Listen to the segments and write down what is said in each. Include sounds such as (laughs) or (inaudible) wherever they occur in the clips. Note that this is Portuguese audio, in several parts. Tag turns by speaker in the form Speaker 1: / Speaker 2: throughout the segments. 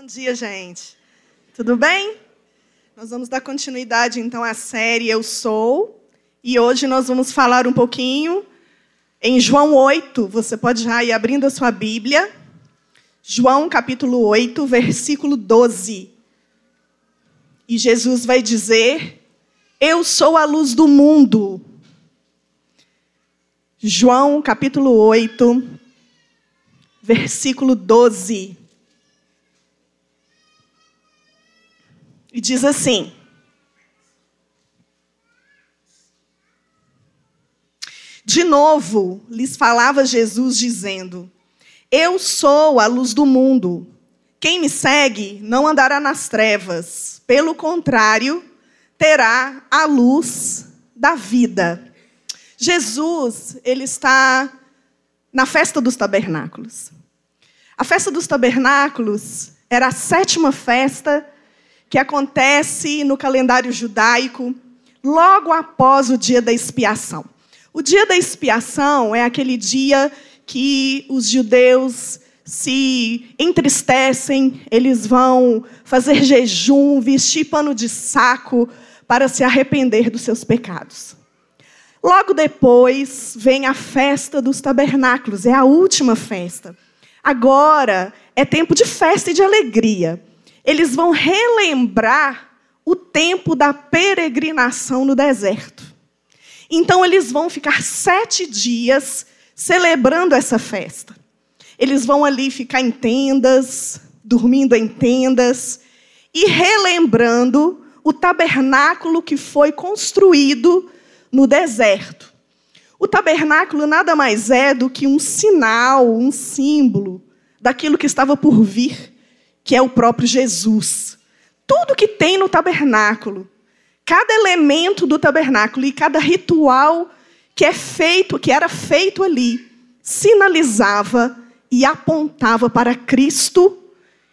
Speaker 1: Bom dia, gente. Tudo bem? Nós vamos dar continuidade então à série Eu Sou. E hoje nós vamos falar um pouquinho em João 8. Você pode já ir abrindo a sua Bíblia. João capítulo 8, versículo 12. E Jesus vai dizer: Eu sou a luz do mundo. João capítulo 8, versículo 12. E diz assim: De novo lhes falava Jesus, dizendo: Eu sou a luz do mundo. Quem me segue não andará nas trevas, pelo contrário, terá a luz da vida. Jesus, ele está na festa dos tabernáculos. A festa dos tabernáculos era a sétima festa que acontece no calendário judaico logo após o dia da expiação. O dia da expiação é aquele dia que os judeus se entristecem, eles vão fazer jejum, vestir pano de saco para se arrepender dos seus pecados. Logo depois vem a festa dos tabernáculos, é a última festa. Agora é tempo de festa e de alegria. Eles vão relembrar o tempo da peregrinação no deserto. Então, eles vão ficar sete dias celebrando essa festa. Eles vão ali ficar em tendas, dormindo em tendas e relembrando o tabernáculo que foi construído no deserto. O tabernáculo nada mais é do que um sinal, um símbolo daquilo que estava por vir, que é o próprio Jesus. Tudo que tem no tabernáculo, cada elemento do tabernáculo e cada ritual que é feito, que era feito ali, sinalizava e apontava para Cristo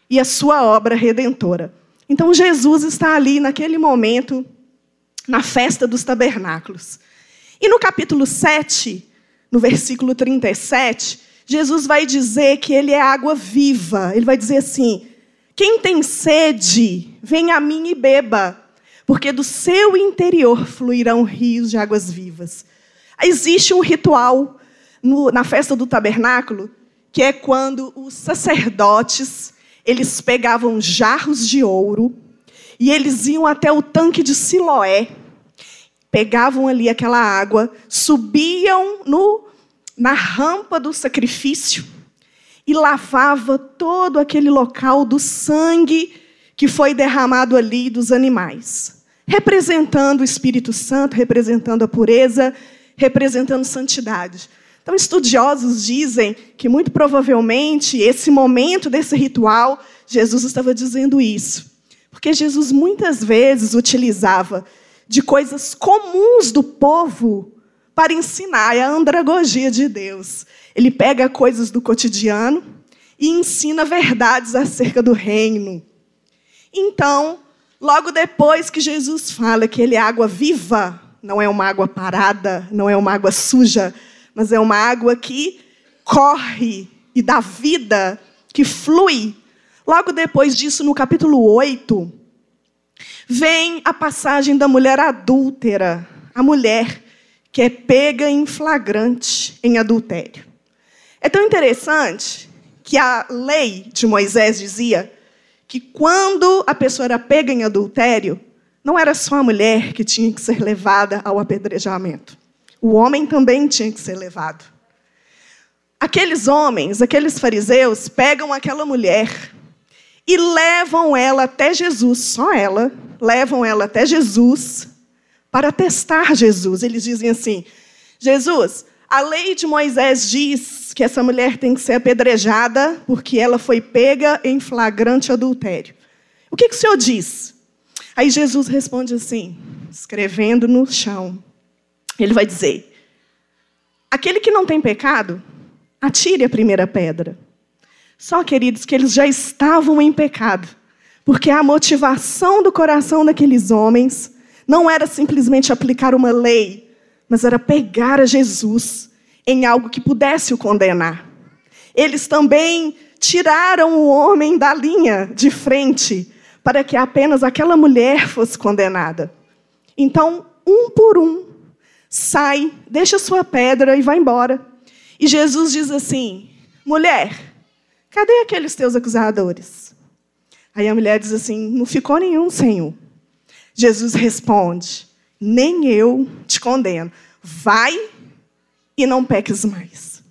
Speaker 1: e a sua obra redentora. Então Jesus está ali naquele momento na festa dos tabernáculos. E no capítulo 7, no versículo 37, Jesus vai dizer que ele é água viva. Ele vai dizer assim: quem tem sede, vem a mim e beba, porque do seu interior fluirão rios de águas vivas. Existe um ritual no, na festa do tabernáculo, que é quando os sacerdotes eles pegavam jarros de ouro e eles iam até o tanque de Siloé pegavam ali aquela água, subiam no, na rampa do sacrifício e lavava todo aquele local do sangue que foi derramado ali dos animais, representando o Espírito Santo, representando a pureza, representando santidade. Então, estudiosos dizem que muito provavelmente esse momento desse ritual, Jesus estava dizendo isso. Porque Jesus muitas vezes utilizava de coisas comuns do povo para ensinar. É a andragogia de Deus. Ele pega coisas do cotidiano e ensina verdades acerca do reino. Então, logo depois que Jesus fala que ele é água viva, não é uma água parada, não é uma água suja, mas é uma água que corre e dá vida, que flui. Logo depois disso, no capítulo 8, Vem a passagem da mulher adúltera, a mulher que é pega em flagrante em adultério. É tão interessante que a lei de Moisés dizia que quando a pessoa era pega em adultério, não era só a mulher que tinha que ser levada ao apedrejamento. O homem também tinha que ser levado. Aqueles homens, aqueles fariseus, pegam aquela mulher e levam ela até Jesus, só ela, levam ela até Jesus para testar Jesus. Eles dizem assim: Jesus, a lei de Moisés diz que essa mulher tem que ser apedrejada porque ela foi pega em flagrante adultério. O que, que o senhor diz? Aí Jesus responde assim, escrevendo no chão. Ele vai dizer: Aquele que não tem pecado, atire a primeira pedra. Só, queridos, que eles já estavam em pecado, porque a motivação do coração daqueles homens não era simplesmente aplicar uma lei, mas era pegar a Jesus em algo que pudesse o condenar. Eles também tiraram o homem da linha de frente para que apenas aquela mulher fosse condenada. Então, um por um, sai, deixa sua pedra e vai embora. E Jesus diz assim: mulher, cadê aqueles teus acusadores? Aí a mulher diz assim: não ficou nenhum, Senhor. Jesus responde: nem eu te condeno. Vai e não peques mais.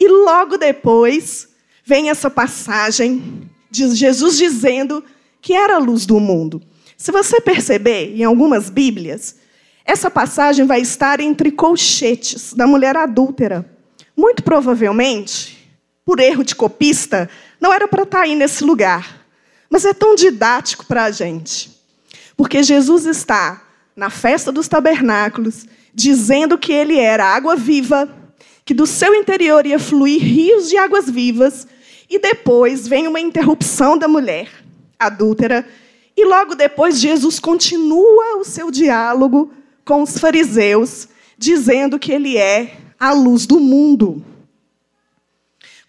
Speaker 1: E logo depois vem essa passagem de Jesus dizendo que era a luz do mundo. Se você perceber, em algumas Bíblias, essa passagem vai estar entre colchetes da mulher adúltera. Muito provavelmente, por erro de copista, não era para estar aí nesse lugar. Mas é tão didático para a gente. Porque Jesus está na festa dos tabernáculos, dizendo que ele era água viva, que do seu interior ia fluir rios de águas vivas, e depois vem uma interrupção da mulher adúltera, e logo depois Jesus continua o seu diálogo com os fariseus, dizendo que ele é a luz do mundo.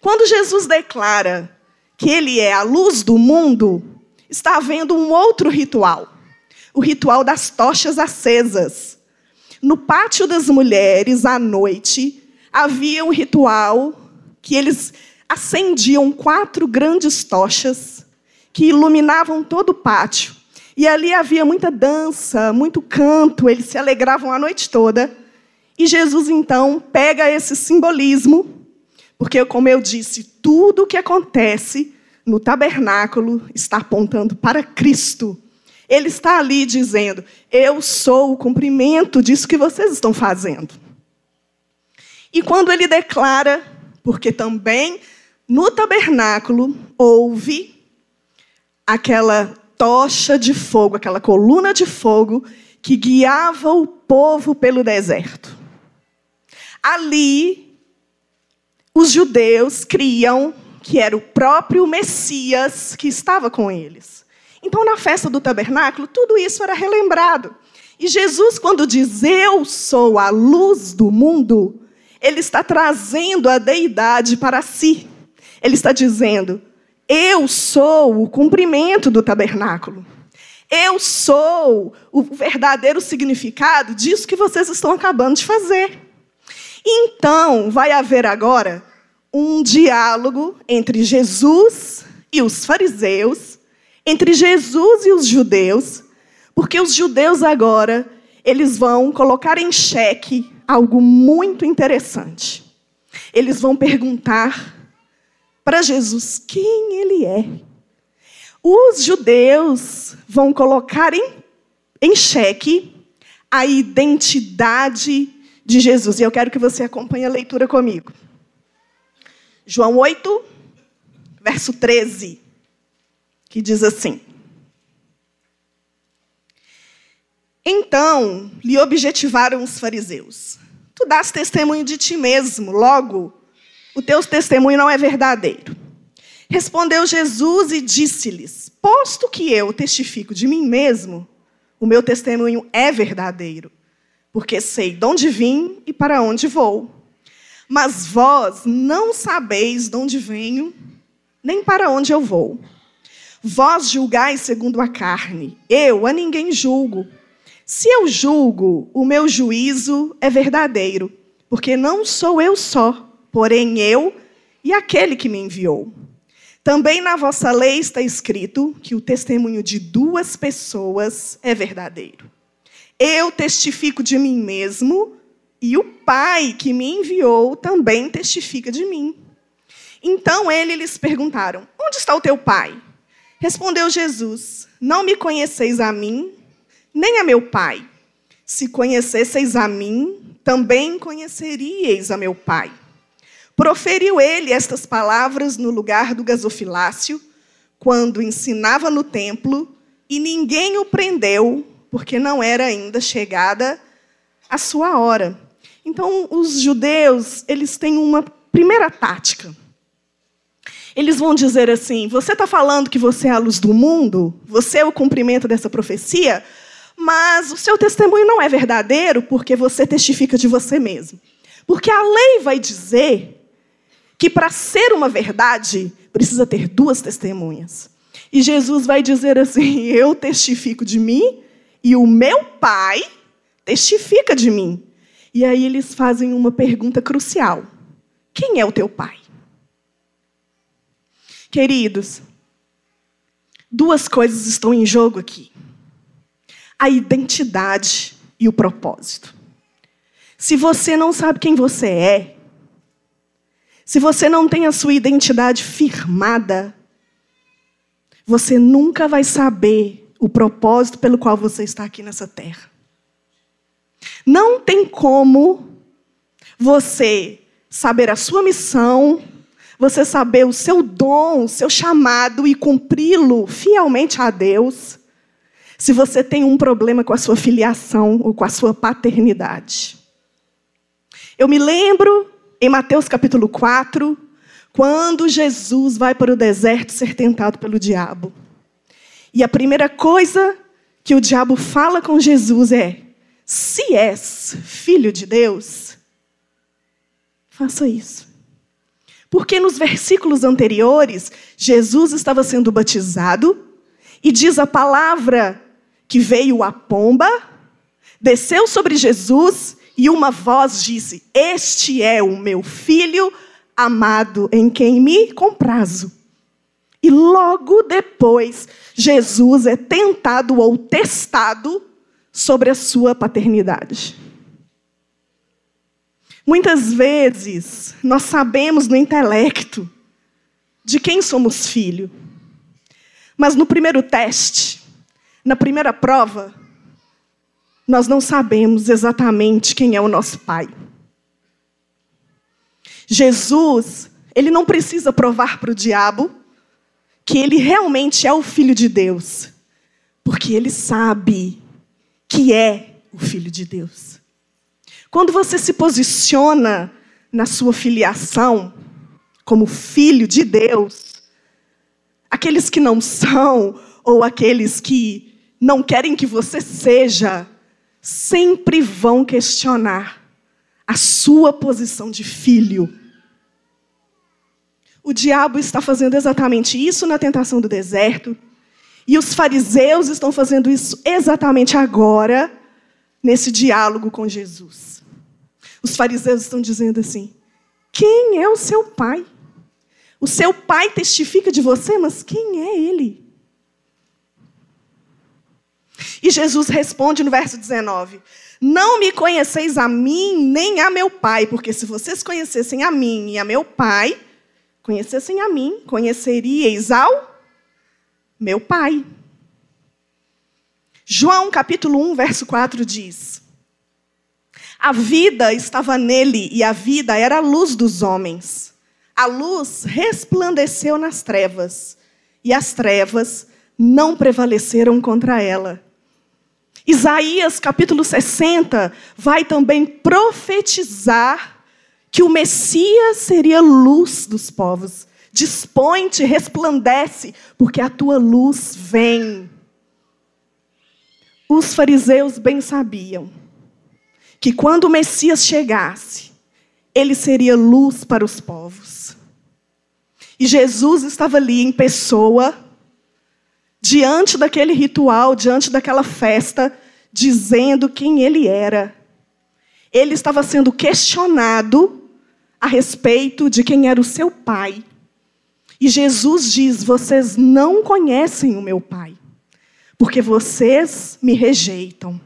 Speaker 1: Quando Jesus declara que ele é a luz do mundo, está havendo um outro ritual, o ritual das tochas acesas. No pátio das mulheres, à noite, havia um ritual que eles acendiam quatro grandes tochas que iluminavam todo o pátio. E ali havia muita dança, muito canto, eles se alegravam a noite toda. E Jesus então pega esse simbolismo, porque, como eu disse, tudo o que acontece no tabernáculo está apontando para Cristo. Ele está ali dizendo: Eu sou o cumprimento disso que vocês estão fazendo. E quando ele declara, porque também no tabernáculo houve aquela tocha de fogo, aquela coluna de fogo que guiava o povo pelo deserto. Ali, os judeus criam que era o próprio Messias que estava com eles. Então, na festa do tabernáculo, tudo isso era relembrado. E Jesus, quando diz eu sou a luz do mundo, ele está trazendo a deidade para si. Ele está dizendo: eu sou o cumprimento do tabernáculo. Eu sou o verdadeiro significado disso que vocês estão acabando de fazer. Então, vai haver agora um diálogo entre Jesus e os fariseus, entre Jesus e os judeus, porque os judeus agora, eles vão colocar em xeque algo muito interessante. Eles vão perguntar para Jesus quem ele é. Os judeus vão colocar em, em xeque a identidade de Jesus. E eu quero que você acompanhe a leitura comigo. João 8, verso 13, que diz assim: Então lhe objetivaram os fariseus: Tu dás testemunho de ti mesmo, logo o teu testemunho não é verdadeiro. Respondeu Jesus e disse-lhes: Posto que eu testifico de mim mesmo, o meu testemunho é verdadeiro, porque sei de onde vim e para onde vou. Mas vós não sabeis de onde venho, nem para onde eu vou. Vós julgais segundo a carne, eu a ninguém julgo. Se eu julgo, o meu juízo é verdadeiro, porque não sou eu só porém eu e aquele que me enviou. Também na vossa lei está escrito que o testemunho de duas pessoas é verdadeiro. Eu testifico de mim mesmo, e o Pai que me enviou também testifica de mim. Então ele lhes perguntaram: Onde está o teu Pai? Respondeu Jesus: Não me conheceis a mim, nem a meu Pai. Se conhecesseis a mim, também conheceríeis a meu Pai. Proferiu ele estas palavras no lugar do gasofilácio, quando ensinava no templo, e ninguém o prendeu, porque não era ainda chegada a sua hora. Então, os judeus, eles têm uma primeira tática. Eles vão dizer assim: você está falando que você é a luz do mundo, você é o cumprimento dessa profecia, mas o seu testemunho não é verdadeiro porque você testifica de você mesmo. Porque a lei vai dizer que para ser uma verdade, precisa ter duas testemunhas. E Jesus vai dizer assim: Eu testifico de mim e o meu Pai testifica de mim. E aí eles fazem uma pergunta crucial: Quem é o teu Pai? Queridos, duas coisas estão em jogo aqui: a identidade e o propósito. Se você não sabe quem você é, se você não tem a sua identidade firmada, você nunca vai saber o propósito pelo qual você está aqui nessa terra. Não tem como você saber a sua missão, você saber o seu dom, o seu chamado e cumpri-lo fielmente a Deus, se você tem um problema com a sua filiação ou com a sua paternidade. Eu me lembro em Mateus capítulo 4, quando Jesus vai para o deserto ser tentado pelo diabo. E a primeira coisa que o diabo fala com Jesus é: se és filho de Deus, faça isso. Porque nos versículos anteriores, Jesus estava sendo batizado e diz a palavra que veio a pomba, desceu sobre Jesus e uma voz disse: Este é o meu filho amado, em quem me comprazo. E logo depois, Jesus é tentado ou testado sobre a sua paternidade. Muitas vezes, nós sabemos no intelecto de quem somos filho. Mas no primeiro teste, na primeira prova, nós não sabemos exatamente quem é o nosso Pai. Jesus, ele não precisa provar para o diabo que ele realmente é o Filho de Deus, porque ele sabe que é o Filho de Deus. Quando você se posiciona na sua filiação como filho de Deus, aqueles que não são, ou aqueles que não querem que você seja, sempre vão questionar a sua posição de filho. O diabo está fazendo exatamente isso na tentação do deserto, e os fariseus estão fazendo isso exatamente agora, nesse diálogo com Jesus. Os fariseus estão dizendo assim: quem é o seu pai? O seu pai testifica de você, mas quem é ele? E Jesus responde no verso 19: Não me conheceis a mim nem a meu Pai, porque se vocês conhecessem a mim e a meu Pai, conhecessem a mim, conheceríeis ao meu Pai. João capítulo 1, verso 4 diz: A vida estava nele e a vida era a luz dos homens. A luz resplandeceu nas trevas e as trevas não prevaleceram contra ela. Isaías capítulo 60 vai também profetizar que o Messias seria luz dos povos. Dispõe-te, resplandece, porque a tua luz vem. Os fariseus bem sabiam que quando o Messias chegasse, ele seria luz para os povos. E Jesus estava ali em pessoa, diante daquele ritual, diante daquela festa, dizendo quem ele era. Ele estava sendo questionado a respeito de quem era o seu pai. E Jesus diz: Vocês não conhecem o meu pai, porque vocês me rejeitam.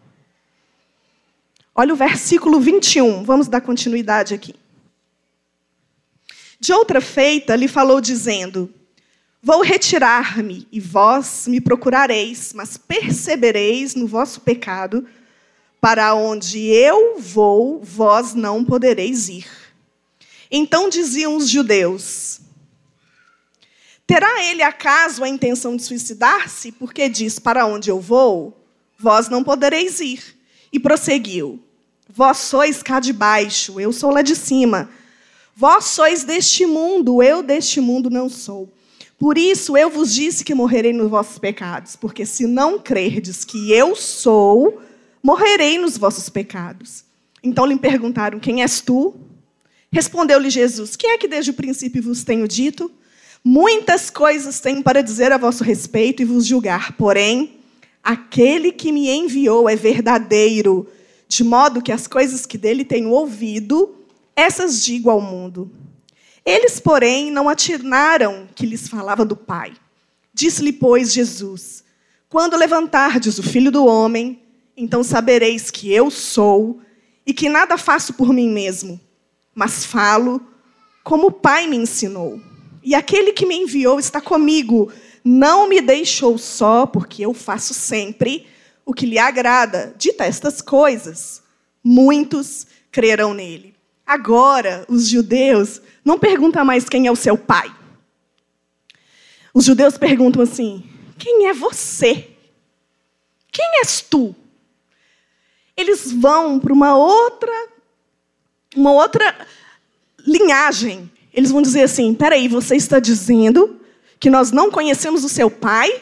Speaker 1: Olha o versículo 21, vamos dar continuidade aqui. De outra feita, lhe falou, dizendo: Vou retirar-me, e vós me procurareis, mas percebereis no vosso pecado, para onde eu vou, vós não podereis ir. Então diziam os judeus: Terá ele acaso a intenção de suicidar-se? Porque diz: Para onde eu vou, vós não podereis ir. E prosseguiu: Vós sois cá de baixo, eu sou lá de cima. Vós sois deste mundo, eu deste mundo não sou. Por isso eu vos disse que morrerei nos vossos pecados, porque se não crerdes que eu sou, morrerei nos vossos pecados. Então lhe perguntaram: Quem és tu? Respondeu-lhe Jesus: Quem é que desde o princípio vos tenho dito? Muitas coisas tenho para dizer a vosso respeito e vos julgar, porém, aquele que me enviou é verdadeiro, de modo que as coisas que dele tenho ouvido, essas digo ao mundo. Eles, porém, não atinaram que lhes falava do Pai. Disse-lhe, pois, Jesus: Quando levantardes o filho do homem, então sabereis que eu sou e que nada faço por mim mesmo, mas falo como o Pai me ensinou. E aquele que me enviou está comigo, não me deixou só, porque eu faço sempre o que lhe agrada. Dita estas coisas, muitos crerão nele. Agora, os judeus não perguntam mais quem é o seu pai. Os judeus perguntam assim: quem é você? Quem és tu? Eles vão para uma outra, uma outra linhagem. Eles vão dizer assim: peraí, você está dizendo que nós não conhecemos o seu pai?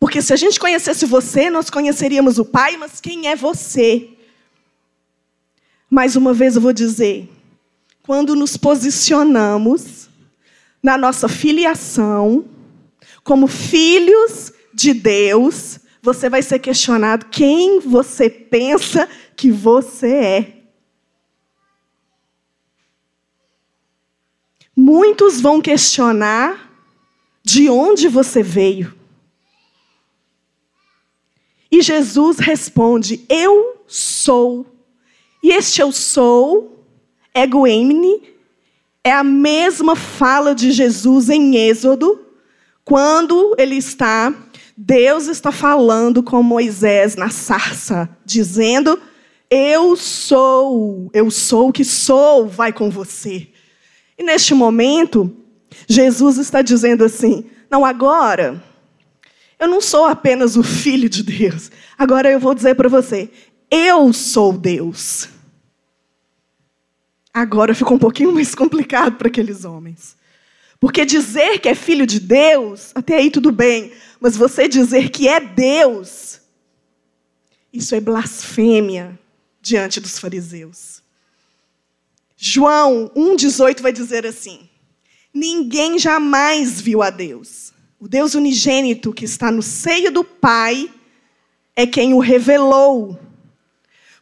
Speaker 1: Porque se a gente conhecesse você, nós conheceríamos o pai, mas quem é você? Mais uma vez eu vou dizer: quando nos posicionamos na nossa filiação, como filhos de Deus, você vai ser questionado quem você pensa que você é. Muitos vão questionar de onde você veio. E Jesus responde: Eu sou. E este eu sou, ego emini, é a mesma fala de Jesus em Êxodo, quando ele está, Deus está falando com Moisés na sarça, dizendo: Eu sou, eu sou o que sou, vai com você. E neste momento, Jesus está dizendo assim: Não, agora, eu não sou apenas o filho de Deus, agora eu vou dizer para você: Eu sou Deus. Agora ficou um pouquinho mais complicado para aqueles homens. Porque dizer que é filho de Deus, até aí tudo bem, mas você dizer que é Deus, isso é blasfêmia diante dos fariseus. João 1,18 vai dizer assim: Ninguém jamais viu a Deus. O Deus unigênito que está no seio do Pai é quem o revelou.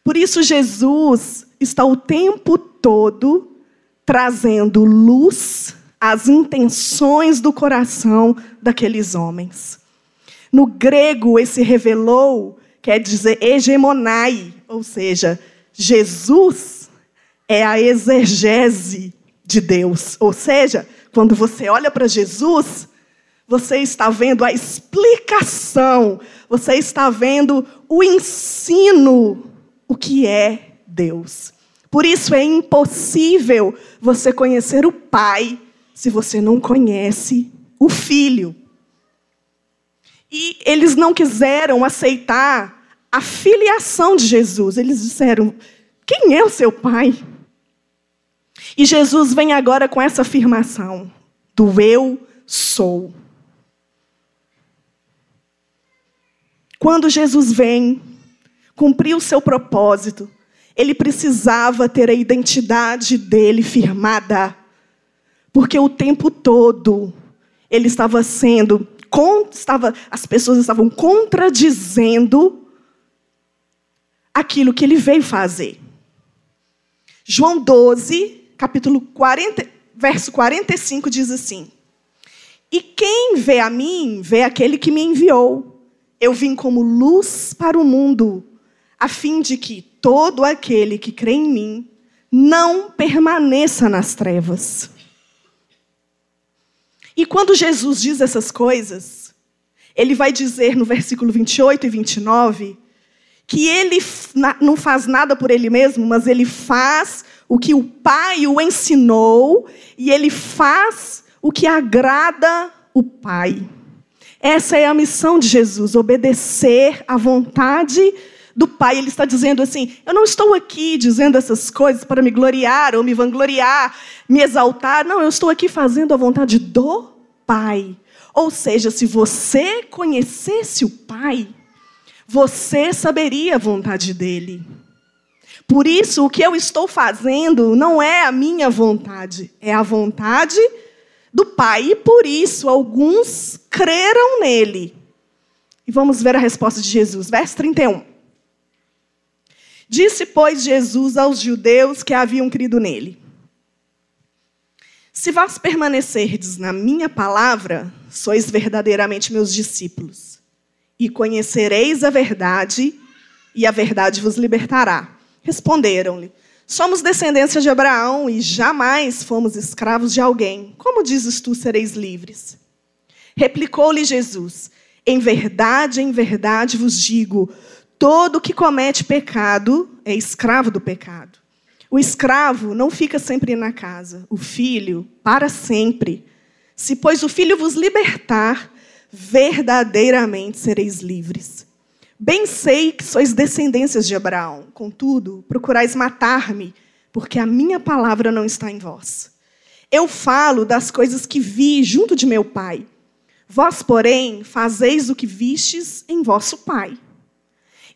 Speaker 1: Por isso, Jesus está o tempo todo trazendo luz às intenções do coração daqueles homens. No grego, esse revelou quer dizer hegemonai, ou seja, Jesus é a exegese de Deus. Ou seja, quando você olha para Jesus, você está vendo a explicação, você está vendo o ensino, o que é Deus. Por isso é impossível você conhecer o Pai se você não conhece o Filho. E eles não quiseram aceitar a filiação de Jesus. Eles disseram: Quem é o seu Pai? E Jesus vem agora com essa afirmação do eu sou. Quando Jesus vem cumprir o seu propósito, ele precisava ter a identidade dele firmada. Porque o tempo todo ele estava sendo, estava, as pessoas estavam contradizendo aquilo que ele veio fazer. João 12, capítulo 40, verso 45 diz assim: E quem vê a mim, vê aquele que me enviou. Eu vim como luz para o mundo, a fim de que todo aquele que crê em mim não permaneça nas trevas. E quando Jesus diz essas coisas, ele vai dizer no versículo 28 e 29 que ele não faz nada por ele mesmo, mas ele faz o que o Pai o ensinou e ele faz o que agrada o Pai. Essa é a missão de Jesus, obedecer à vontade do Pai. Ele está dizendo assim: eu não estou aqui dizendo essas coisas para me gloriar ou me vangloriar, me exaltar. Não, eu estou aqui fazendo a vontade do Pai. Ou seja, se você conhecesse o Pai, você saberia a vontade dele. Por isso, o que eu estou fazendo não é a minha vontade, é a vontade do Pai, e por isso alguns creram nele. E vamos ver a resposta de Jesus, verso 31. Disse, pois, Jesus aos judeus que haviam crido nele: Se vós permanecerdes na minha palavra, sois verdadeiramente meus discípulos, e conhecereis a verdade, e a verdade vos libertará. Responderam-lhe: Somos descendência de Abraão e jamais fomos escravos de alguém. Como dizes tu, sereis livres? Replicou-lhe Jesus: Em verdade, em verdade vos digo: todo que comete pecado é escravo do pecado. O escravo não fica sempre na casa, o filho, para sempre. Se, pois, o filho vos libertar, verdadeiramente sereis livres. Bem sei que sois descendências de Abraão, contudo, procurais matar-me, porque a minha palavra não está em vós. Eu falo das coisas que vi junto de meu pai. Vós, porém, fazeis o que vistes em vosso pai.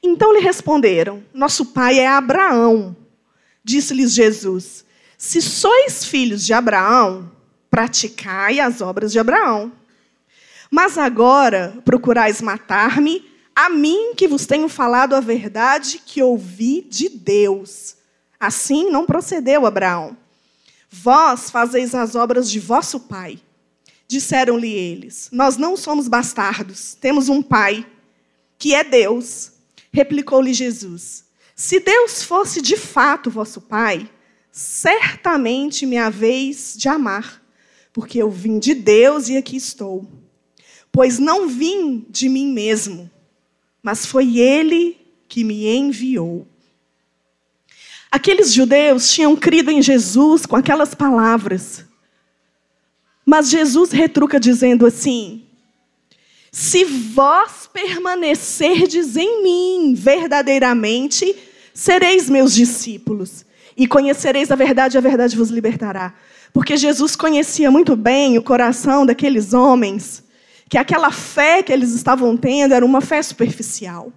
Speaker 1: Então lhe responderam: Nosso pai é Abraão. Disse-lhes Jesus: Se sois filhos de Abraão, praticai as obras de Abraão. Mas agora procurais matar-me a mim que vos tenho falado a verdade que ouvi de Deus. Assim não procedeu Abraão. Vós fazeis as obras de vosso pai. Disseram-lhe eles: Nós não somos bastardos, temos um pai, que é Deus. Replicou-lhe Jesus: Se Deus fosse de fato vosso pai, certamente me haveis de amar, porque eu vim de Deus e aqui estou. Pois não vim de mim mesmo, mas foi ele que me enviou. Aqueles judeus tinham crido em Jesus com aquelas palavras. Mas Jesus retruca dizendo assim: Se vós permanecerdes em mim verdadeiramente, sereis meus discípulos, e conhecereis a verdade, e a verdade vos libertará. Porque Jesus conhecia muito bem o coração daqueles homens que aquela fé que eles estavam tendo era uma fé superficial.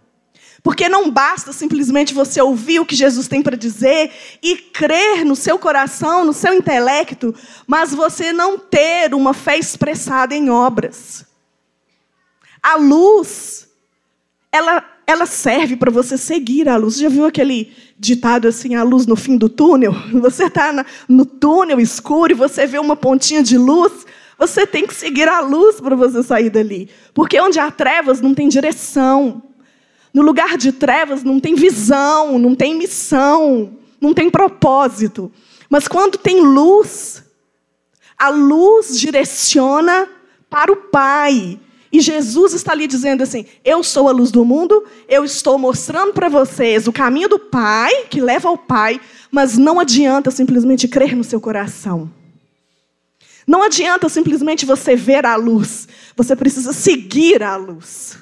Speaker 1: Porque não basta simplesmente você ouvir o que Jesus tem para dizer e crer no seu coração, no seu intelecto, mas você não ter uma fé expressada em obras. A luz, ela, ela serve para você seguir a luz. Você já viu aquele ditado assim, a luz no fim do túnel? (laughs) Você está no túnel escuro e você vê uma pontinha de luz, você tem que seguir a luz para você sair dali. Porque onde há trevas não tem direção. No lugar de trevas não tem visão, não tem missão, não tem propósito. Mas quando tem luz, a luz direciona para o Pai. E Jesus está ali dizendo assim: Eu sou a luz do mundo, eu estou mostrando para vocês o caminho do Pai, que leva ao Pai, mas não adianta simplesmente crer no seu coração. Não adianta simplesmente você ver a luz, você precisa seguir a luz.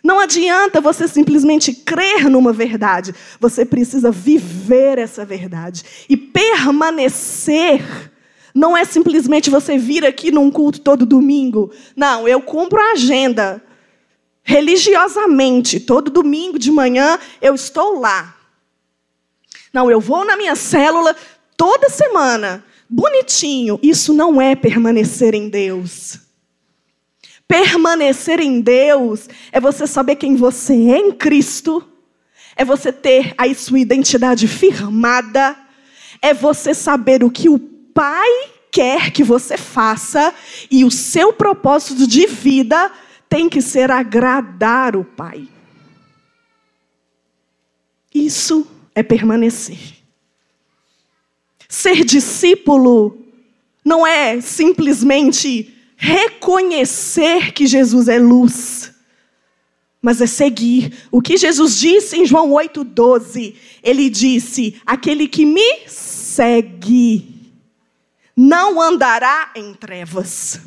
Speaker 1: Não adianta você simplesmente crer numa verdade, você precisa viver essa verdade. E permanecer não é simplesmente você vir aqui num culto todo domingo. Não, eu cumpro a agenda. Religiosamente, todo domingo de manhã eu estou lá. Não, eu vou na minha célula toda semana bonitinho. Isso não é permanecer em Deus. Permanecer em Deus é você saber quem você é em Cristo, é você ter a sua identidade firmada, é você saber o que o Pai quer que você faça e o seu propósito de vida tem que ser agradar o Pai. Isso é permanecer. Ser discípulo não é simplesmente reconhecer que Jesus é luz, mas é seguir. O que Jesus disse em João 8,12? Ele disse: Aquele que me segue não andará em trevas.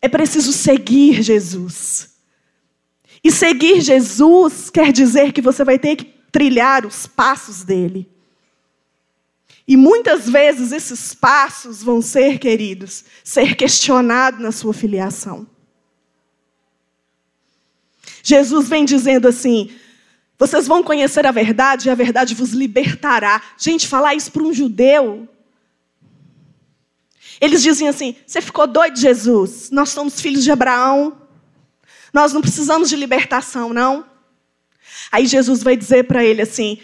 Speaker 1: É preciso seguir Jesus. E seguir Jesus quer dizer que você vai ter que trilhar os passos dele. E muitas vezes esses passos vão ser, queridos, ser questionados na sua filiação. Jesus vem dizendo assim: vocês vão conhecer a verdade e a verdade vos libertará. Gente, falar isso para um judeu Eles dizem assim: Você ficou doido, Jesus? Nós somos filhos de Abraão. Nós não precisamos de libertação, não. Aí Jesus vai dizer para ele assim: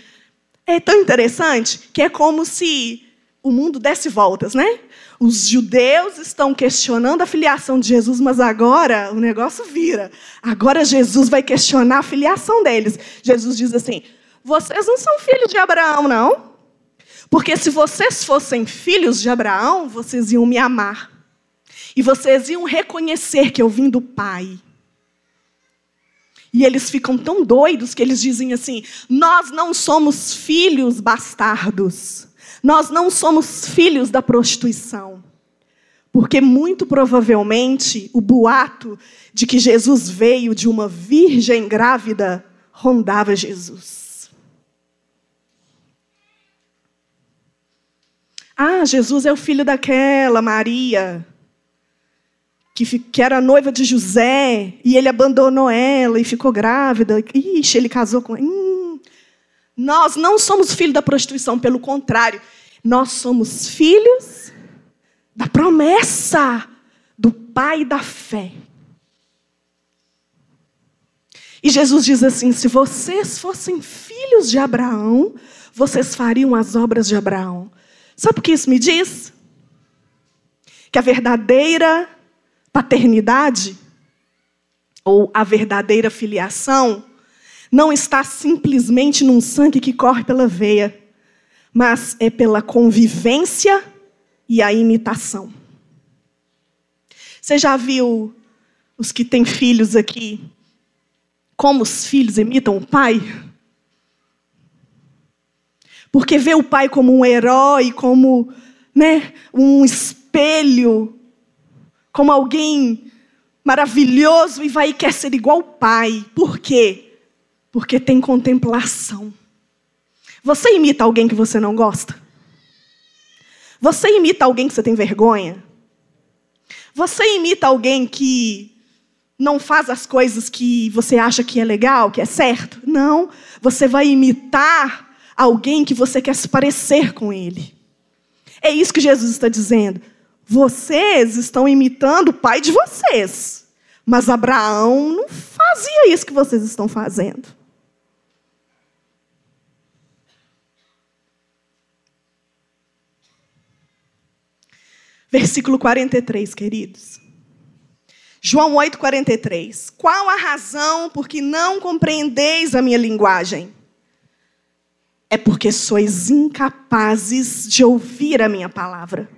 Speaker 1: É tão interessante que é como se o mundo desse voltas, né? Os judeus estão questionando a filiação de Jesus, mas agora o negócio vira. Agora Jesus vai questionar a filiação deles. Jesus diz assim: Vocês não são filhos de Abraão, não? Porque se vocês fossem filhos de Abraão, vocês iam me amar. E vocês iam reconhecer que eu vim do Pai. E eles ficam tão doidos que eles dizem assim: Nós não somos filhos bastardos. Nós não somos filhos da prostituição. Porque muito provavelmente o boato de que Jesus veio de uma virgem grávida rondava Jesus. Ah, Jesus é o filho daquela Maria, que, que era noiva de José, e ele abandonou ela e ficou grávida. Ixi, ele casou com. Hum. Nós não somos filhos da prostituição, pelo contrário, nós somos filhos da promessa do Pai da fé. E Jesus diz assim: se vocês fossem filhos de Abraão, vocês fariam as obras de Abraão. Sabe o que isso me diz? Que a verdadeira paternidade, ou a verdadeira filiação, não está simplesmente num sangue que corre pela veia, mas é pela convivência e a imitação. Você já viu os que têm filhos aqui, como os filhos imitam o pai? Porque vê o pai como um herói, como né, um espelho, como alguém maravilhoso e vai e quer ser igual ao pai. Por quê? Porque tem contemplação. Você imita alguém que você não gosta? Você imita alguém que você tem vergonha? Você imita alguém que não faz as coisas que você acha que é legal, que é certo? Não. Você vai imitar alguém que você quer se parecer com ele. É isso que Jesus está dizendo. Vocês estão imitando o pai de vocês. Mas Abraão não fazia isso que vocês estão fazendo. Versículo 43, queridos. João 8, 43. Qual a razão por que não compreendeis a minha linguagem? É porque sois incapazes de ouvir a minha palavra.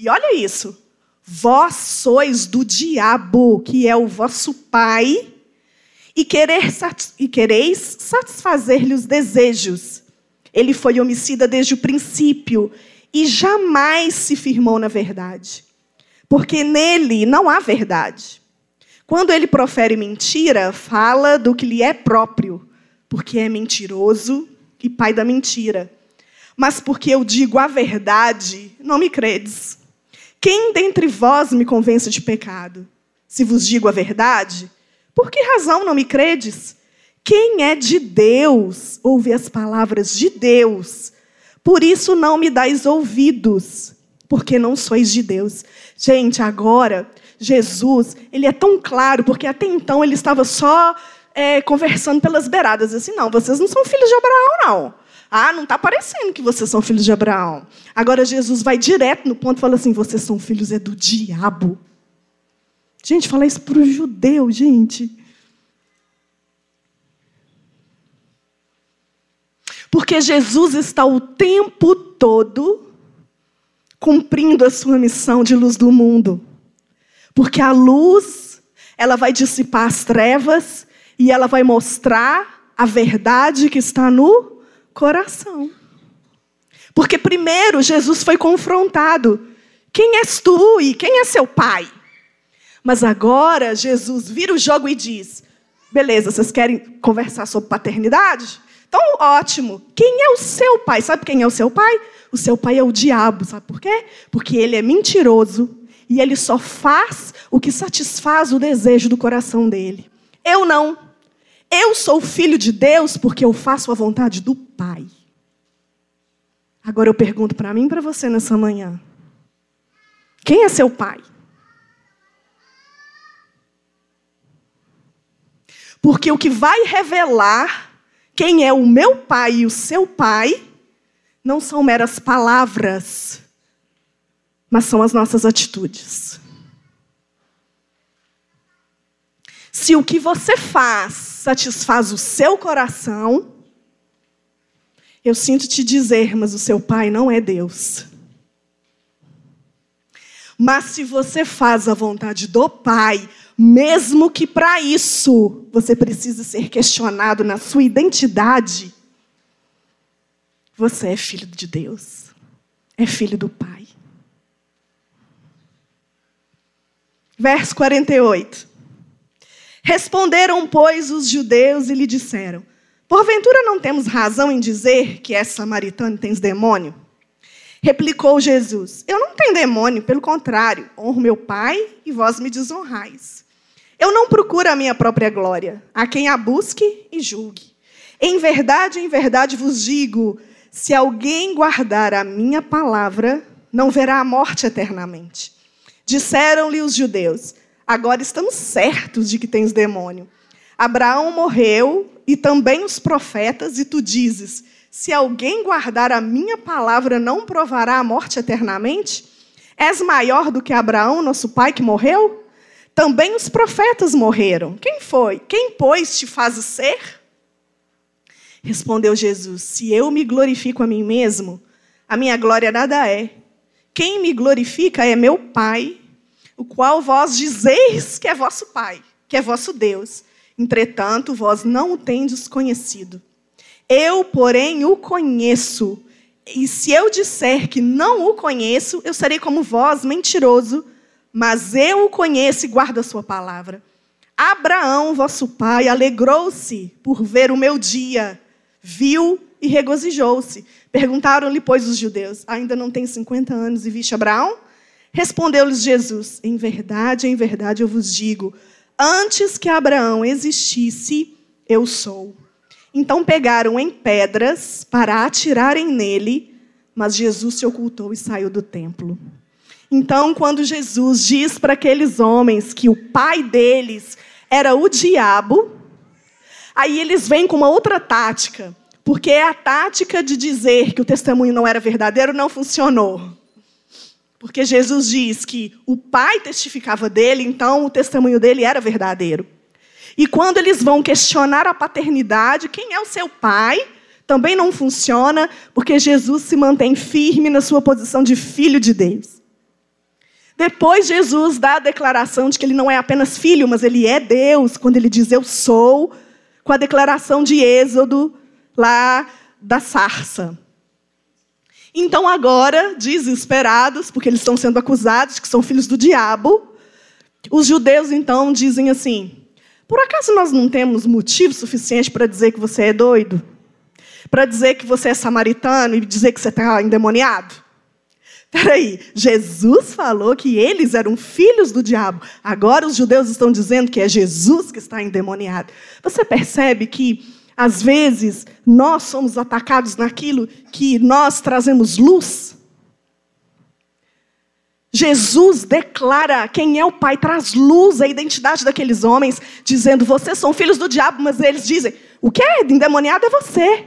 Speaker 1: E olha isso. Vós sois do diabo, que é o vosso pai, e, querer, e quereis satisfazer-lhe os desejos. Ele foi homicida desde o princípio e jamais se firmou na verdade, porque nele não há verdade. Quando ele profere mentira, fala do que lhe é próprio, porque é mentiroso e pai da mentira. Mas porque eu digo a verdade, não me credes. Quem dentre vós me convence de pecado? Se vos digo a verdade, por que razão não me credes? Quem é de Deus ouve as palavras de Deus por isso não me dais ouvidos, porque não sois de Deus. Gente, agora, Jesus, ele é tão claro, porque até então ele estava só é, conversando pelas beiradas, assim, não, vocês não são filhos de Abraão, não. Ah, não está parecendo que vocês são filhos de Abraão. Agora Jesus vai direto no ponto e fala assim: vocês são filhos é do diabo. Gente, fala isso para o judeu, gente. Porque Jesus está o tempo todo cumprindo a sua missão de luz do mundo. Porque a luz, ela vai dissipar as trevas e ela vai mostrar a verdade que está no coração. Porque primeiro Jesus foi confrontado: quem és tu e quem é seu pai? Mas agora Jesus vira o jogo e diz: beleza, vocês querem conversar sobre paternidade? Então, ótimo. Quem é o seu pai? Sabe quem é o seu pai? O seu pai é o diabo. Sabe por quê? Porque ele é mentiroso e ele só faz o que satisfaz o desejo do coração dele. Eu não. Eu sou filho de Deus porque eu faço a vontade do Pai. Agora eu pergunto para mim e para você nessa manhã. Quem é seu pai? Porque o que vai revelar quem é o meu pai e o seu pai não são meras palavras, mas são as nossas atitudes. Se o que você faz satisfaz o seu coração, eu sinto te dizer, mas o seu pai não é Deus. Mas se você faz a vontade do Pai, mesmo que para isso você precise ser questionado na sua identidade, você é filho de Deus, é filho do Pai. Verso 48. Responderam, pois, os judeus e lhe disseram: Porventura não temos razão em dizer que é samaritano e tens demônio? Replicou Jesus: Eu não tenho demônio, pelo contrário, honro meu Pai e vós me desonrais. Eu não procuro a minha própria glória, a quem a busque e julgue. Em verdade, em verdade vos digo: se alguém guardar a minha palavra, não verá a morte eternamente. Disseram-lhe os judeus: Agora estamos certos de que tens demônio. Abraão morreu e também os profetas, e tu dizes: se alguém guardar a minha palavra, não provará a morte eternamente? És maior do que Abraão, nosso pai, que morreu? Também os profetas morreram. Quem foi? Quem, pois, te faz ser? Respondeu Jesus: Se eu me glorifico a mim mesmo, a minha glória nada é. Quem me glorifica é meu Pai, o qual vós dizeis que é vosso Pai, que é vosso Deus. Entretanto, vós não o tendes conhecido. Eu, porém, o conheço. E se eu disser que não o conheço, eu serei como vós, mentiroso, mas eu o conheço e guardo a sua palavra. Abraão, vosso pai, alegrou-se por ver o meu dia, viu e regozijou-se. Perguntaram-lhe, pois, os judeus: Ainda não tem 50 anos e viste Abraão? Respondeu-lhes Jesus: Em verdade, em verdade eu vos digo: antes que Abraão existisse, eu sou. Então pegaram em pedras para atirarem nele, mas Jesus se ocultou e saiu do templo. Então, quando Jesus diz para aqueles homens que o pai deles era o diabo, aí eles vêm com uma outra tática, porque a tática de dizer que o testemunho não era verdadeiro não funcionou. Porque Jesus diz que o pai testificava dele, então o testemunho dele era verdadeiro. E quando eles vão questionar a paternidade, quem é o seu pai? Também não funciona, porque Jesus se mantém firme na sua posição de filho de Deus. Depois, Jesus dá a declaração de que ele não é apenas filho, mas ele é Deus, quando ele diz eu sou, com a declaração de Êxodo, lá da sarça. Então, agora, desesperados, porque eles estão sendo acusados que são filhos do diabo, os judeus então dizem assim: por acaso nós não temos motivo suficiente para dizer que você é doido? Para dizer que você é samaritano e dizer que você está endemoniado? Peraí, Jesus falou que eles eram filhos do diabo. Agora os judeus estão dizendo que é Jesus que está endemoniado. Você percebe que, às vezes, nós somos atacados naquilo que nós trazemos luz? Jesus declara quem é o Pai, traz luz à identidade daqueles homens, dizendo: vocês são filhos do diabo, mas eles dizem: o que é endemoniado é você.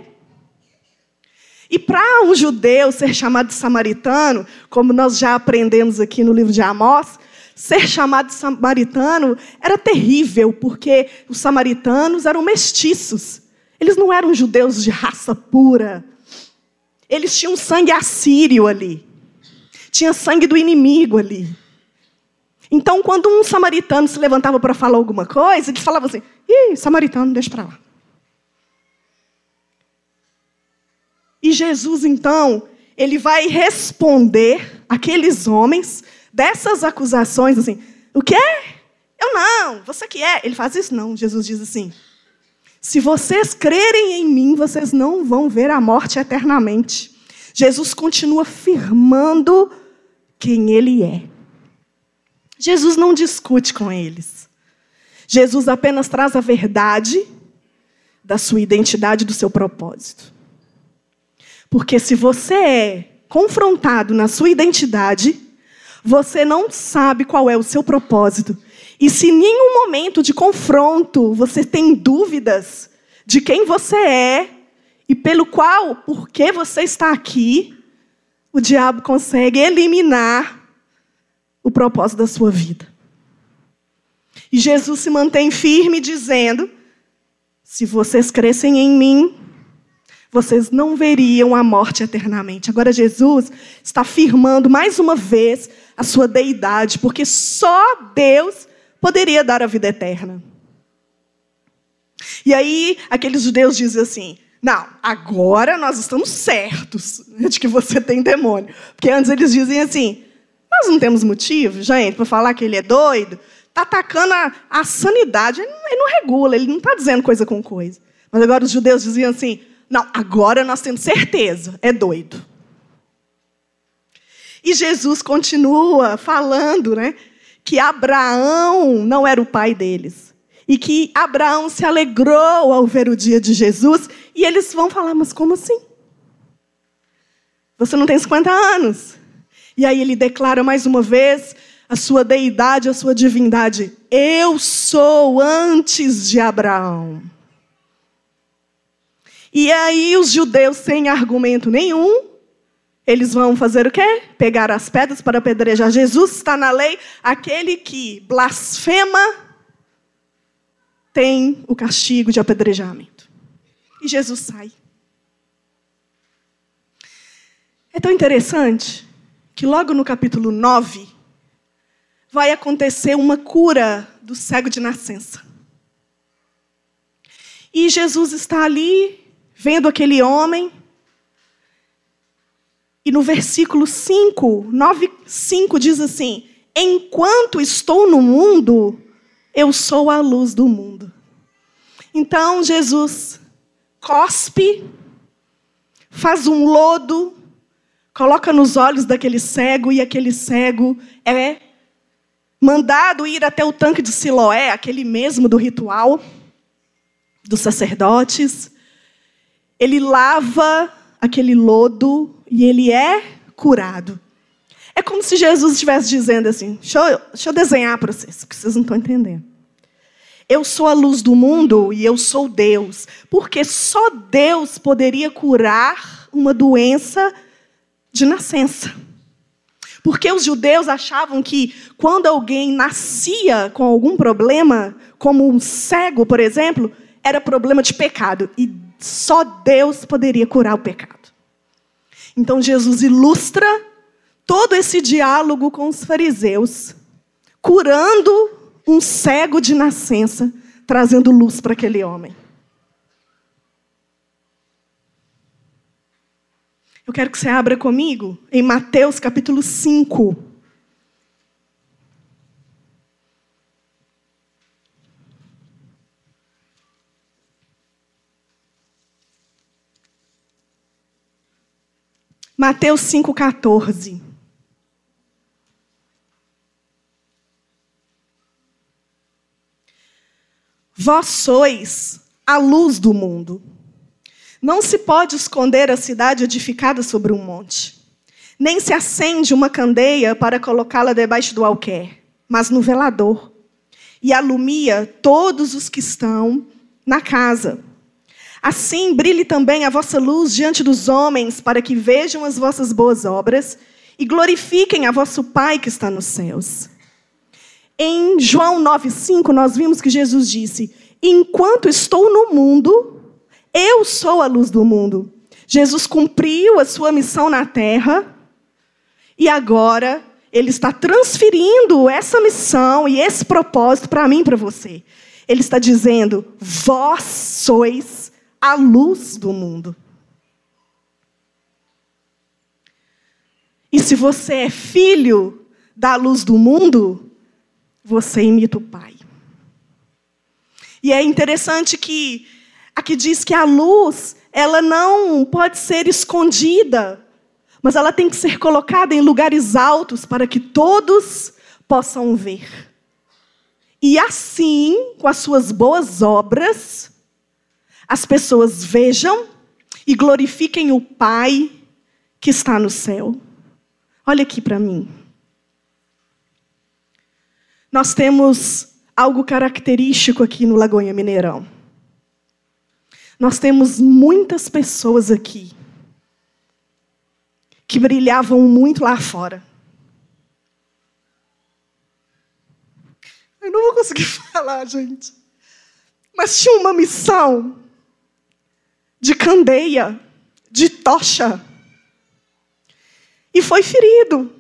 Speaker 1: E para um judeu ser chamado de samaritano, como nós já aprendemos aqui no livro de Amós, ser chamado de samaritano era terrível, porque os samaritanos eram mestiços. Eles não eram judeus de raça pura. Eles tinham sangue assírio ali. Tinha sangue do inimigo ali. Então, quando um samaritano se levantava para falar alguma coisa, ele falava assim: ih, samaritano, deixa para lá. E Jesus, então, ele vai responder aqueles homens dessas acusações assim: o quê? Eu não, você que é. Ele faz isso? Não. Jesus diz assim: se vocês crerem em mim, vocês não vão ver a morte eternamente. Jesus continua firmando quem ele é. Jesus não discute com eles. Jesus apenas traz a verdade da sua identidade, do seu propósito. Porque se você é confrontado na sua identidade, você não sabe qual é o seu propósito. E se em nenhum momento de confronto você tem dúvidas de quem você é e pelo qual, por que você está aqui, o diabo consegue eliminar o propósito da sua vida. E Jesus se mantém firme dizendo: se vocês crescem em mim, vocês não veriam a morte eternamente. Agora, Jesus está afirmando mais uma vez a sua deidade, porque só Deus poderia dar a vida eterna. E aí, aqueles judeus dizem assim: não, agora nós estamos certos de que você tem demônio. Porque antes eles dizem assim: nós não temos motivo, gente, para falar que ele é doido. Está atacando a, a sanidade. Ele não, ele não regula, ele não está dizendo coisa com coisa. Mas agora os judeus diziam assim: não, agora nós temos certeza, é doido. E Jesus continua falando, né, que Abraão não era o pai deles. E que Abraão se alegrou ao ver o dia de Jesus. E eles vão falar: mas como assim? Você não tem 50 anos. E aí ele declara mais uma vez a sua deidade, a sua divindade. Eu sou antes de Abraão. E aí os judeus, sem argumento nenhum, eles vão fazer o quê? Pegar as pedras para apedrejar. Jesus está na lei, aquele que blasfema tem o castigo de apedrejamento. E Jesus sai. É tão interessante que logo no capítulo 9 vai acontecer uma cura do cego de nascença. E Jesus está ali vendo aquele homem. E no versículo 5, 9, 5 diz assim: Enquanto estou no mundo, eu sou a luz do mundo. Então Jesus cospe, faz um lodo, coloca nos olhos daquele cego, e aquele cego é mandado ir até o tanque de Siloé, aquele mesmo do ritual dos sacerdotes ele lava aquele lodo e ele é curado. É como se Jesus estivesse dizendo assim: deixa eu, deixa eu desenhar para vocês, que vocês não estão entendendo. Eu sou a luz do mundo e eu sou Deus, porque só Deus poderia curar uma doença de nascença. Porque os judeus achavam que quando alguém nascia com algum problema, como um cego, por exemplo, era problema de pecado. E só Deus poderia curar o pecado. Então Jesus ilustra todo esse diálogo com os fariseus, curando um cego de nascença, trazendo luz para aquele homem. Eu quero que você abra comigo em Mateus capítulo 5. Mateus 5,14. Vós sois a luz do mundo. Não se pode esconder a cidade edificada sobre um monte, nem se acende uma candeia para colocá-la debaixo do alquer, mas no velador, e alumia todos os que estão na casa. Assim brilhe também a vossa luz diante dos homens, para que vejam as vossas boas obras e glorifiquem a vosso Pai que está nos céus. Em João 9,5, nós vimos que Jesus disse: Enquanto estou no mundo, eu sou a luz do mundo. Jesus cumpriu a sua missão na terra e agora ele está transferindo essa missão e esse propósito para mim e para você. Ele está dizendo: Vós sois a luz do mundo. E se você é filho da luz do mundo, você imita o Pai. E é interessante que aqui diz que a luz, ela não pode ser escondida, mas ela tem que ser colocada em lugares altos para que todos possam ver. E assim, com as suas boas obras, as pessoas vejam e glorifiquem o Pai que está no céu. Olha aqui para mim. nós temos algo característico aqui no Lagoinha Mineirão. Nós temos muitas pessoas aqui que brilhavam muito lá fora. Eu não vou conseguir (laughs) falar, gente. Mas tinha uma missão de candeia, de tocha. E foi ferido.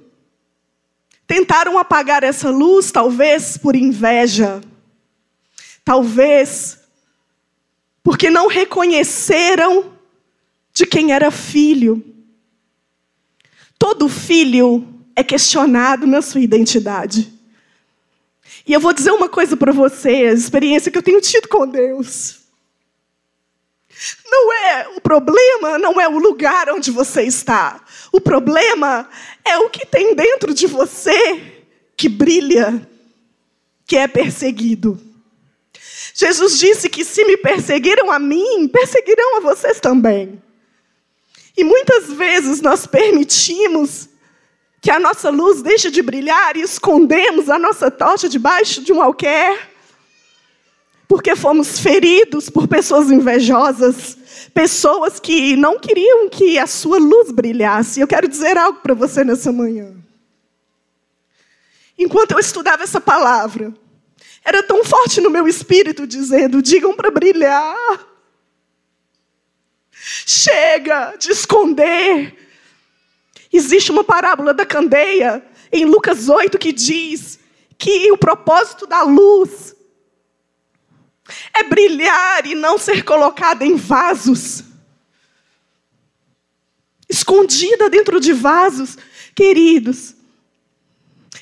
Speaker 1: Tentaram apagar essa luz, talvez por inveja, talvez porque não reconheceram de quem era filho. Todo filho é questionado na sua identidade. E eu vou dizer uma coisa para você, a experiência que eu tenho tido com Deus. Não é o problema, não é o lugar onde você está. O problema é o que tem dentro de você que brilha, que é perseguido. Jesus disse que se me perseguiram a mim, perseguirão a vocês também. E muitas vezes nós permitimos que a nossa luz deixe de brilhar e escondemos a nossa tocha debaixo de um alquer, porque fomos feridos por pessoas invejosas, pessoas que não queriam que a sua luz brilhasse. Eu quero dizer algo para você nessa manhã. Enquanto eu estudava essa palavra, era tão forte no meu espírito dizendo: digam para brilhar. Chega de esconder Existe uma parábola da candeia em Lucas 8 que diz que o propósito da luz é brilhar e não ser colocada em vasos. Escondida dentro de vasos. Queridos,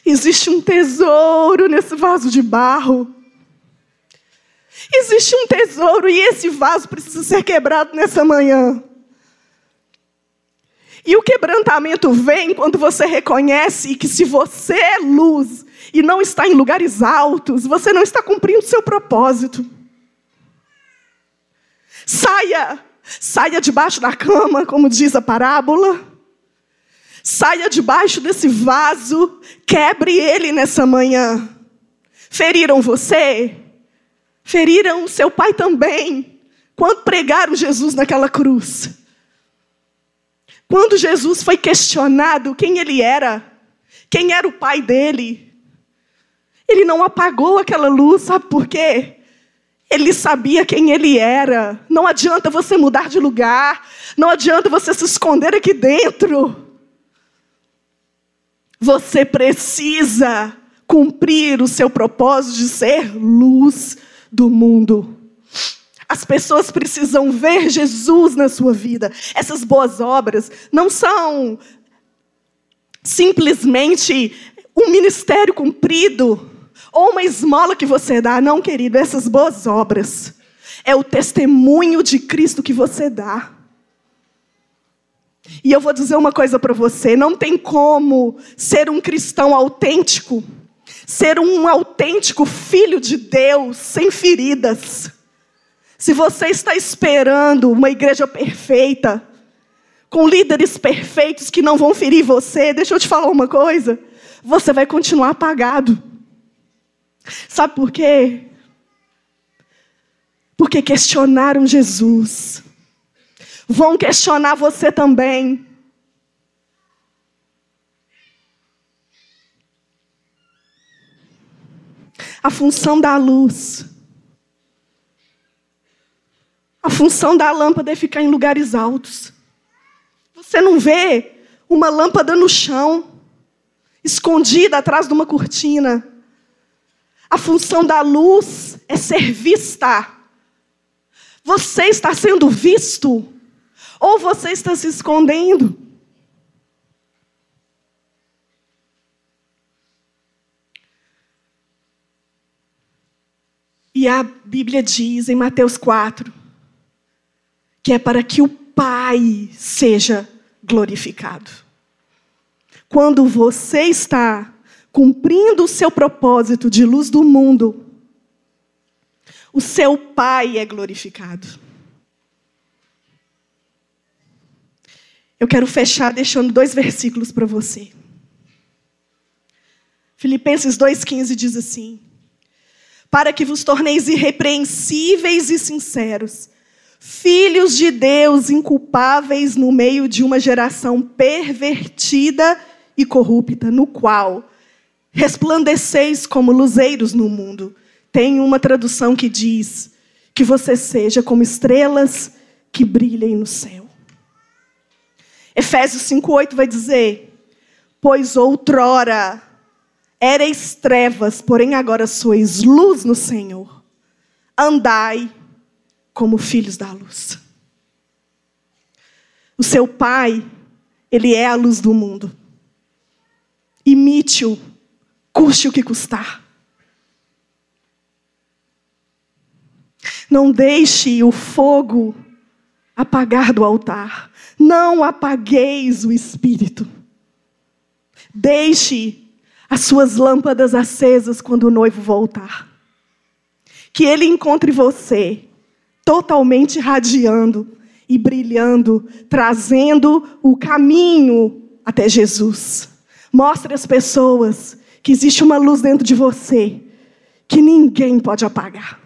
Speaker 1: existe um tesouro nesse vaso de barro. Existe um tesouro e esse vaso precisa ser quebrado nessa manhã. E o quebrantamento vem quando você reconhece que se você é luz e não está em lugares altos, você não está cumprindo seu propósito. Saia, saia debaixo da cama, como diz a parábola. Saia debaixo desse vaso, quebre ele nessa manhã. Feriram você? Feriram seu pai também, quando pregaram Jesus naquela cruz. Quando Jesus foi questionado quem ele era, quem era o pai dele, ele não apagou aquela luz, sabe por quê? Ele sabia quem ele era. Não adianta você mudar de lugar, não adianta você se esconder aqui dentro. Você precisa cumprir o seu propósito de ser luz do mundo. As pessoas precisam ver Jesus na sua vida. Essas boas obras não são simplesmente um ministério cumprido ou uma esmola que você dá. Não, querido, essas boas obras é o testemunho de Cristo que você dá. E eu vou dizer uma coisa para você: não tem como ser um cristão autêntico, ser um autêntico filho de Deus sem feridas. Se você está esperando uma igreja perfeita, com líderes perfeitos que não vão ferir você, deixa eu te falar uma coisa: você vai continuar apagado. Sabe por quê? Porque questionaram Jesus. Vão questionar você também. A função da luz a função da lâmpada é ficar em lugares altos. Você não vê uma lâmpada no chão, escondida atrás de uma cortina. A função da luz é ser vista. Você está sendo visto ou você está se escondendo? E a Bíblia diz em Mateus 4 que é para que o Pai seja glorificado. Quando você está cumprindo o seu propósito de luz do mundo, o seu Pai é glorificado. Eu quero fechar deixando dois versículos para você. Filipenses 2,15 diz assim: Para que vos torneis irrepreensíveis e sinceros, filhos de Deus inculpáveis no meio de uma geração pervertida e corrupta, no qual resplandeceis como luzeiros no mundo. Tem uma tradução que diz que você seja como estrelas que brilhem no céu. Efésios 5:8 vai dizer: Pois outrora ereis trevas, porém agora sois luz no Senhor. Andai como filhos da luz. O seu pai, ele é a luz do mundo. Imite-o, custe o que custar. Não deixe o fogo apagar do altar. Não apagueis o espírito. Deixe as suas lâmpadas acesas quando o noivo voltar. Que ele encontre você totalmente radiando e brilhando, trazendo o caminho até Jesus. Mostre às pessoas que existe uma luz dentro de você que ninguém pode apagar.